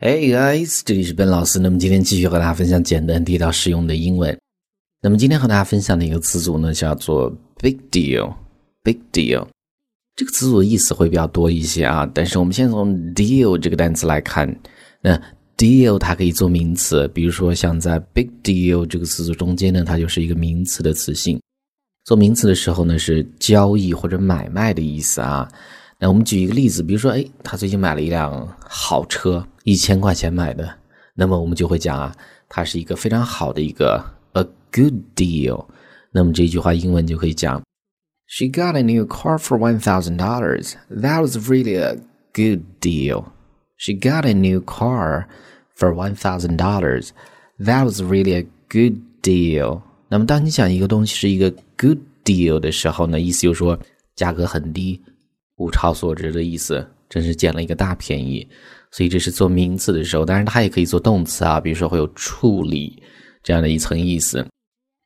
Hey guys，这里是 Ben 老师。那么今天继续和大家分享简单地道实用的英文。那么今天和大家分享的一个词组呢，叫做 big deal。big deal 这个词组的意思会比较多一些啊。但是我们先从 deal 这个单词来看，那 deal 它可以做名词，比如说像在 big deal 这个词组中间呢，它就是一个名词的词性。做名词的时候呢，是交易或者买卖的意思啊。那我们举一个例子，比如说，哎，他最近买了一辆好车，一千块钱买的，那么我们就会讲啊，它是一个非常好的一个 a good deal。那么这句话英文就可以讲，She got a new car for one thousand dollars. That was really a good deal. She got a new car for one thousand dollars. That was really a good deal. 那么当你讲一个东西是一个 good deal 的时候呢，意思就是说价格很低。物超所值的意思，真是捡了一个大便宜。 所以这是做名词的时候，当然它也可以做动词啊，比如说会有处理这样的一层意思。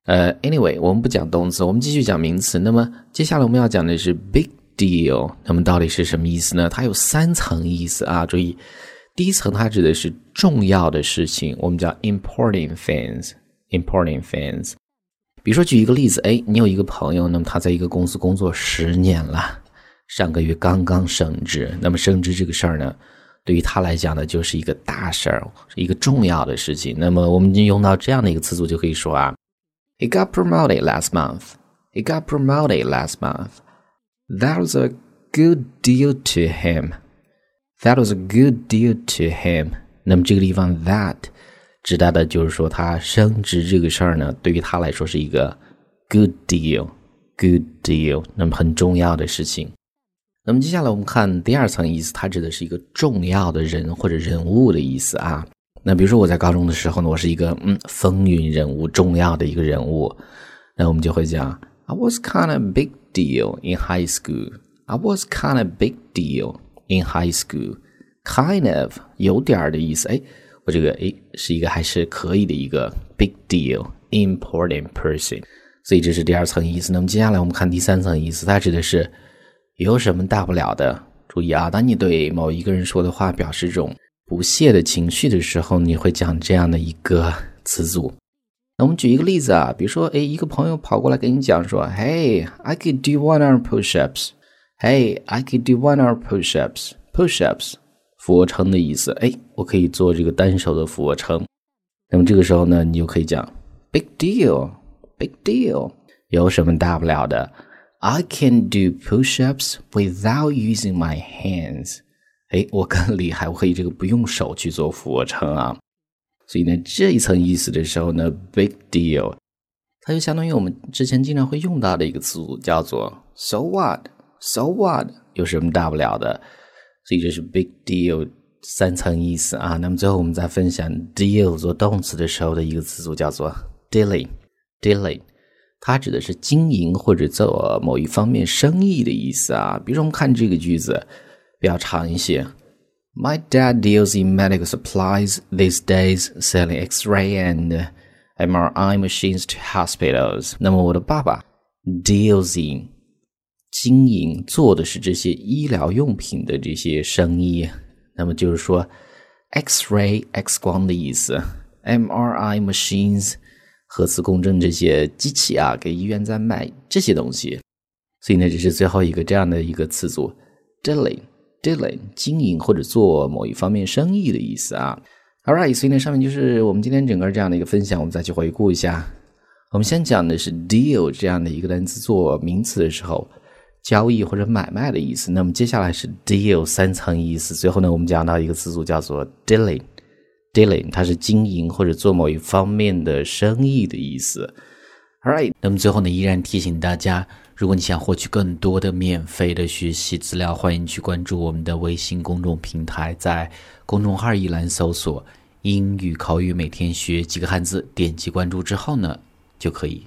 呃，anyway，我们不讲动词，我们继续讲名词。那么接下来我们要讲的是 big deal，那么到底是什么意思呢？它有三层意思啊。注意，第一层它指的是重要的事情，我们叫 important things，important things。比如说举一个例子，哎，你有一个朋友，那么他在一个公司工作十年了。上个月刚刚升职，那么升职这个事儿呢，对于他来讲呢，就是一个大事儿，一个重要的事情。那么我们就用到这样的一个词组，就可以说啊，He got promoted last month. He got promoted last month. That was a good deal to him. That was a good deal to him. 那么这个地方 that 指代的就是说他升职这个事儿呢，对于他来说是一个 good deal，good deal，那么很重要的事情。那么接下来我们看第二层意思，它指的是一个重要的人或者人物的意思啊。那比如说我在高中的时候呢，我是一个嗯风云人物，重要的一个人物，那我们就会讲 I was kind of big deal in high school. I was kind of big deal in high school. Kind of 有点儿的意思，哎，我这个哎是一个还是可以的一个 big deal important person。所以这是第二层意思。那么接下来我们看第三层意思，它指的是。有什么大不了的？注意啊，当你对某一个人说的话表示这种不屑的情绪的时候，你会讲这样的一个 词组。那我们举一个例子啊，比如说，哎，一个朋友跑过来跟你讲说：“Hey, I could do one hour push-ups. Hey, I could do one hour push-ups. Push-ups，俯卧撑的意思。哎，我可以做这个单手的俯卧撑。那么这个时候呢，你就可以讲：Big deal, big deal，有什么大不了的？” I can do push-ups without using my hands。哎，我更 厉害，我可以这个不用手去做俯卧撑啊。所以呢，这一层意思的时候呢，big deal，它就相当于我们之前经常会用到的一个词组，叫做 so what，so what，有什么大不了的？所以这是 big deal 三层意思啊。那么最后我们再分享 deal 做动词的时候的一个词组，叫做 dealing，dealing。它指的是经营或者做某一方面生意的意思啊。比如说，我们看这个句子比较长一些。My dad deals in medical supplies these days, selling X-ray and MRI machines to hospitals。那么，我的爸爸 deals in 经营做的是这些医疗用品的这些生意。那么就是说，X-ray X 光的意思，MRI machines。核磁共振这些机器啊，给医院在卖这些东西，所以呢，这是最后一个这样的一个词组，dealing，dealing，经营或者做某一方面生意的意思啊。All right，所以呢，上面就是我们今天整个这样的一个分享，我们再去回顾一下。我们先讲的是 deal 这样的一个单词做名词的时候，交易或者买卖的意思。那么接下来是 deal 三层意思，最后呢，我们讲到一个词组叫做 dealing。Dealing，它是经营或者做某一方面的生意的意思。All right，那么最后呢，依然提醒大家，如果你想获取更多的免费的学习资料，欢迎去关注我们的微信公众平台，在公众号一栏搜索“英语口语每天学几个汉字”，点击关注之后呢，就可以